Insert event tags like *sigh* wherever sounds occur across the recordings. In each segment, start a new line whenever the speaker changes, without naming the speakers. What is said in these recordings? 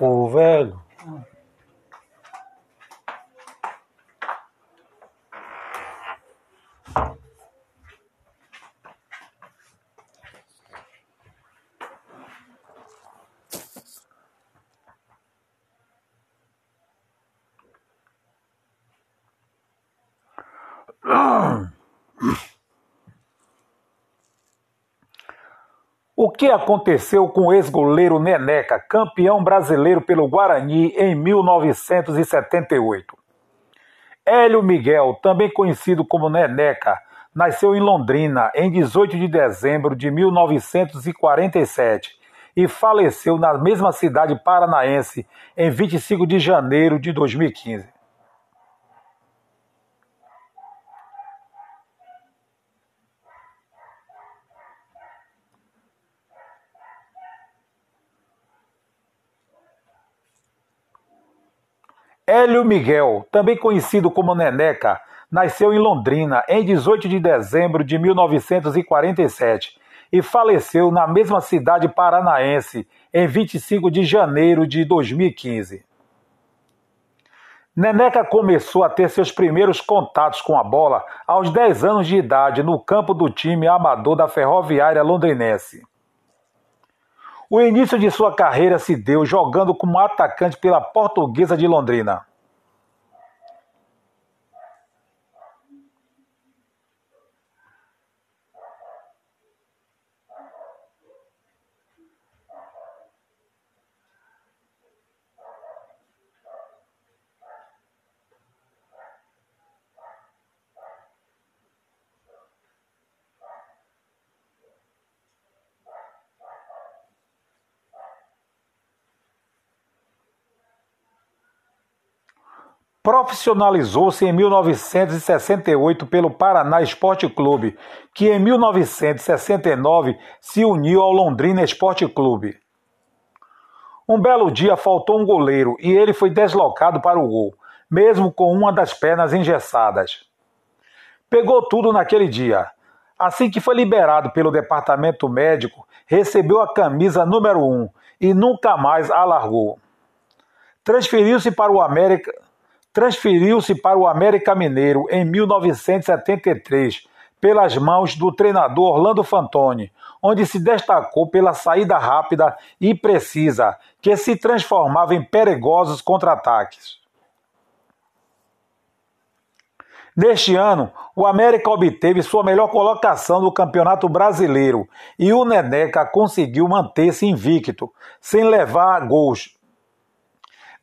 Ô, velho. O *clears throat* que aconteceu com o ex-goleiro Neneca, campeão brasileiro pelo Guarani em 1978? Hélio Miguel, também conhecido como Neneca, nasceu em Londrina em 18 de dezembro de 1947 e faleceu na mesma cidade paranaense em 25 de janeiro de 2015. Hélio Miguel, também conhecido como Neneca, nasceu em Londrina em 18 de dezembro de 1947 e faleceu na mesma cidade paranaense em 25 de janeiro de 2015. Neneca começou a ter seus primeiros contatos com a bola aos 10 anos de idade no campo do time amador da Ferroviária Londrinense. O início de sua carreira se deu jogando como atacante pela Portuguesa de Londrina. Profissionalizou-se em 1968 pelo Paraná Esporte Clube, que em 1969 se uniu ao Londrina Esporte Clube. Um belo dia faltou um goleiro e ele foi deslocado para o gol, mesmo com uma das pernas engessadas. Pegou tudo naquele dia. Assim que foi liberado pelo departamento médico, recebeu a camisa número 1 e nunca mais a largou. Transferiu-se para o América transferiu-se para o América Mineiro em 1973 pelas mãos do treinador Orlando Fantoni, onde se destacou pela saída rápida e precisa, que se transformava em perigosos contra-ataques. Neste ano, o América obteve sua melhor colocação no Campeonato Brasileiro e o Neneca conseguiu manter-se invicto, sem levar gols,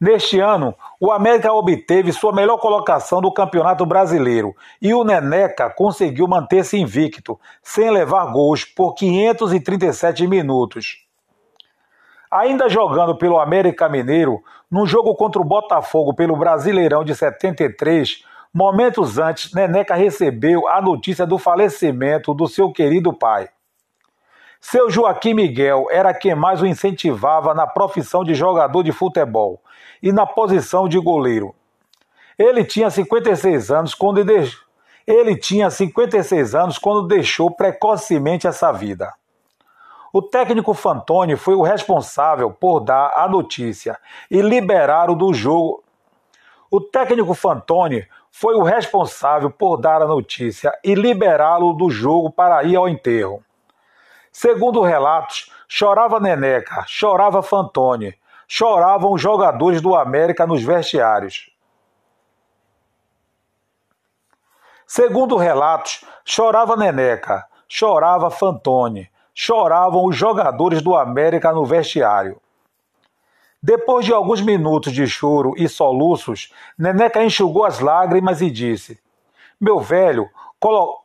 Neste ano, o América obteve sua melhor colocação do Campeonato Brasileiro e o Neneca conseguiu manter-se invicto, sem levar gols, por 537 minutos. Ainda jogando pelo América Mineiro, no jogo contra o Botafogo pelo Brasileirão de 73, momentos antes, Neneca recebeu a notícia do falecimento do seu querido pai. Seu Joaquim Miguel era quem mais o incentivava na profissão de jogador de futebol e na posição de goleiro. Ele tinha 56 anos quando ele tinha 56 anos quando deixou precocemente essa vida. O técnico Fantoni foi o responsável por dar a notícia e liberar o do jogo. O técnico Fantoni foi o responsável por dar a notícia e liberá-lo do jogo para ir ao enterro. Segundo relatos, chorava Neneca, chorava Fantoni, choravam os jogadores do América nos vestiários. Segundo relatos, chorava Neneca, chorava Fantoni, choravam os jogadores do América no vestiário. Depois de alguns minutos de choro e soluços, Neneca enxugou as lágrimas e disse: Meu velho, colo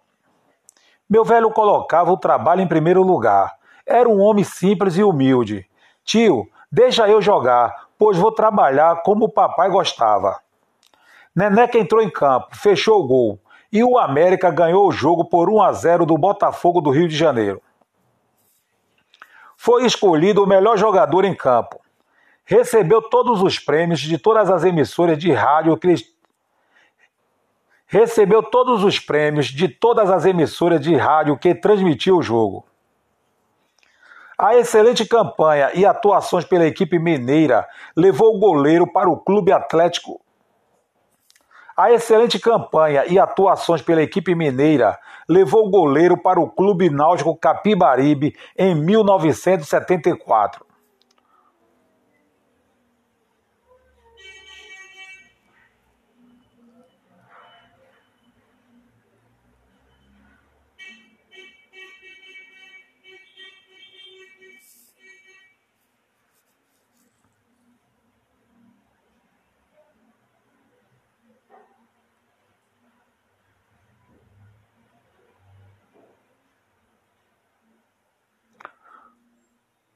meu velho colocava o trabalho em primeiro lugar. Era um homem simples e humilde. Tio, deixa eu jogar, pois vou trabalhar como o papai gostava. Neneca entrou em campo, fechou o gol e o América ganhou o jogo por 1 a 0 do Botafogo do Rio de Janeiro. Foi escolhido o melhor jogador em campo. Recebeu todos os prêmios de todas as emissoras de rádio recebeu todos os prêmios de todas as emissoras de rádio que transmitiu o jogo. A excelente campanha e atuações pela equipe mineira levou o goleiro para o Clube Atlético. A excelente campanha e atuações pela equipe mineira levou o goleiro para o Clube Náutico Capibaribe em 1974.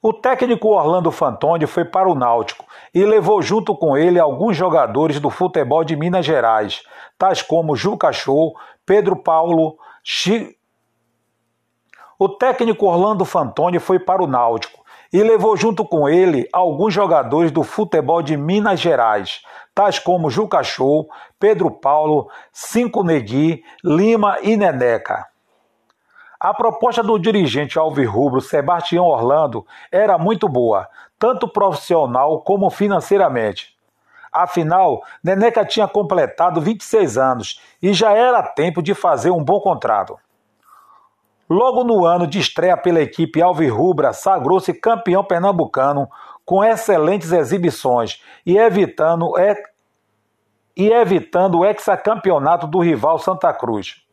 O técnico Orlando Fantoni foi para o Náutico e levou junto com ele alguns jogadores do futebol de Minas Gerais, tais como Juca Show, Pedro Paulo, Chi... O técnico Orlando Fantoni foi para o Náutico e levou junto com ele alguns jogadores do futebol de Minas Gerais, tais como Juca Show, Pedro Paulo, Cinco Negui, Lima e Neneca. A proposta do dirigente alvirrubro Sebastião Orlando era muito boa, tanto profissional como financeiramente. Afinal, Neneca tinha completado 26 anos e já era tempo de fazer um bom contrato. Logo no ano de estreia pela equipe alvirrubra, sagrou-se campeão pernambucano com excelentes exibições e evitando, e evitando o hexacampeonato do rival Santa Cruz.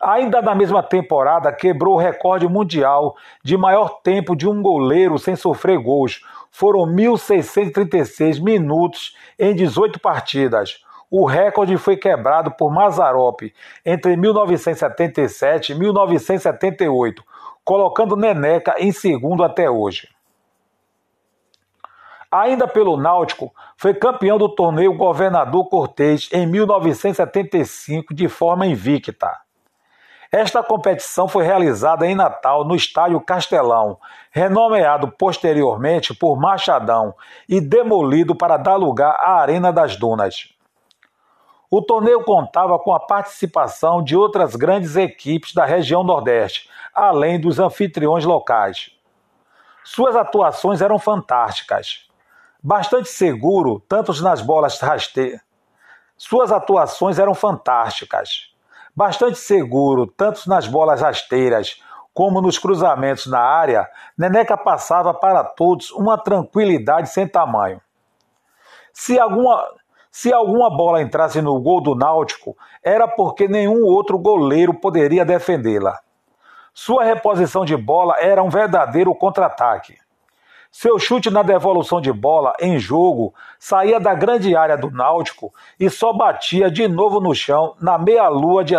Ainda na mesma temporada, quebrou o recorde mundial de maior tempo de um goleiro sem sofrer gols. Foram 1.636 minutos em 18 partidas. O recorde foi quebrado por Mazarop entre 1977 e 1978, colocando Neneca em segundo até hoje. Ainda pelo Náutico, foi campeão do torneio Governador Cortês em 1975 de forma invicta. Esta competição foi realizada em Natal, no Estádio Castelão, renomeado posteriormente por Machadão e demolido para dar lugar à Arena das Dunas. O torneio contava com a participação de outras grandes equipes da região Nordeste, além dos anfitriões locais. Suas atuações eram fantásticas. Bastante seguro, tanto nas bolas rasteiras. Suas atuações eram fantásticas Bastante seguro, tanto nas bolas rasteiras como nos cruzamentos na área, Neneca passava para todos uma tranquilidade sem tamanho. Se alguma, se alguma bola entrasse no gol do Náutico, era porque nenhum outro goleiro poderia defendê-la. Sua reposição de bola era um verdadeiro contra-ataque. Seu chute na devolução de bola em jogo saía da grande área do Náutico e só batia de novo no chão na meia-lua de.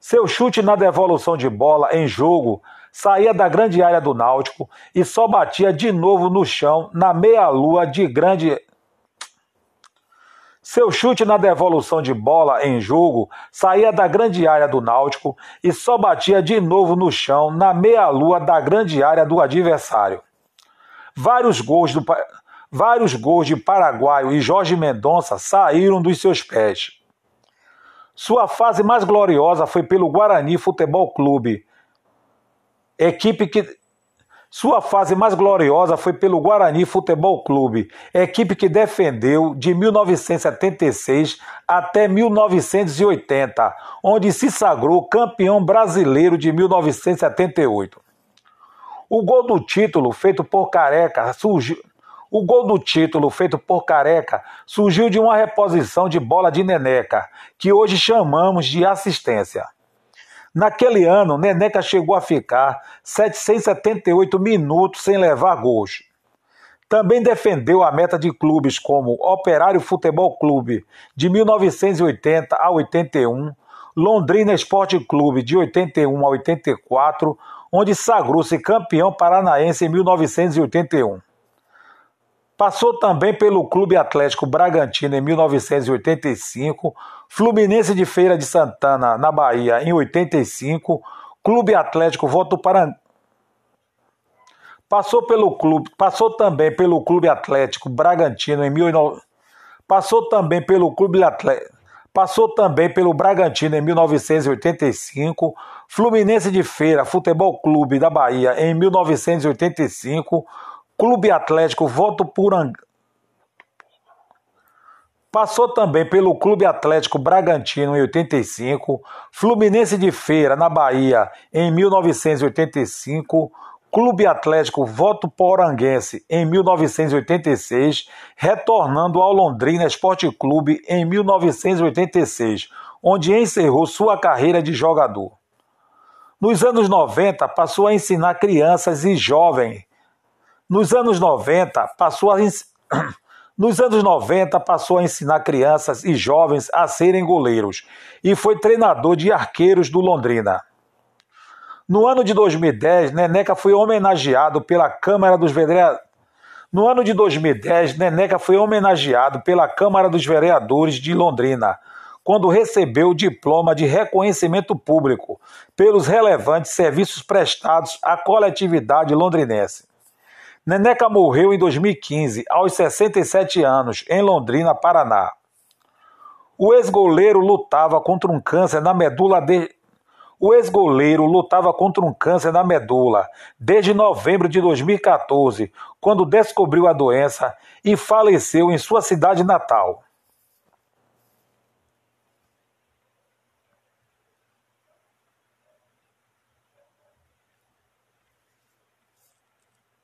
Seu chute na devolução de bola em jogo saía da grande área do Náutico e só batia de novo no chão na meia-lua de grande seu chute na devolução de bola em jogo saía da grande área do Náutico e só batia de novo no chão na meia-lua da grande área do adversário. Vários gols, do, vários gols de Paraguaio e Jorge Mendonça saíram dos seus pés. Sua fase mais gloriosa foi pelo Guarani Futebol Clube, equipe que sua fase mais gloriosa foi pelo Guarani Futebol Clube, equipe que defendeu de 1976 até 1980, onde se sagrou campeão brasileiro de 1978. O gol do título feito por Careca surgiu o gol do título feito por Careca surgiu de uma reposição de bola de Neneca, que hoje chamamos de assistência. Naquele ano, Neneca chegou a ficar 778 minutos sem levar gols. Também defendeu a meta de clubes como Operário Futebol Clube, de 1980 a 81, Londrina Esporte Clube, de 81 a 84, onde sagrou-se campeão paranaense em 1981. Passou também pelo Clube Atlético Bragantino em 1985, Fluminense de Feira de Santana, na Bahia, em 85, Clube Atlético Votuporanga. Passou pelo clube, passou também pelo Clube Atlético Bragantino em 19... passou também pelo Clube Atlético Passou também pelo Bragantino em 1985, Fluminense de Feira Futebol Clube da Bahia em 1985, Clube Atlético Votuporanga. Passou também pelo Clube Atlético Bragantino em 85, Fluminense de Feira na Bahia em 1985, Clube Atlético Votuporanguense em 1986, retornando ao Londrina Esporte Clube em 1986, onde encerrou sua carreira de jogador. Nos anos 90, passou a ensinar crianças e jovens. Nos anos 90, passou a *clears throat* Nos anos 90, passou a ensinar crianças e jovens a serem goleiros e foi treinador de arqueiros do Londrina. No ano de 2010, Neneca foi homenageado pela Câmara dos Vereadores. No ano de 2010, Neneca foi homenageado pela Câmara dos Vereadores de Londrina, quando recebeu o diploma de reconhecimento público pelos relevantes serviços prestados à coletividade londrinense. Neneca morreu em 2015, aos 67 anos, em Londrina, Paraná. O ex-goleiro lutava contra um câncer na medula de... O ex-goleiro lutava contra um câncer na medula desde novembro de 2014, quando descobriu a doença e faleceu em sua cidade natal.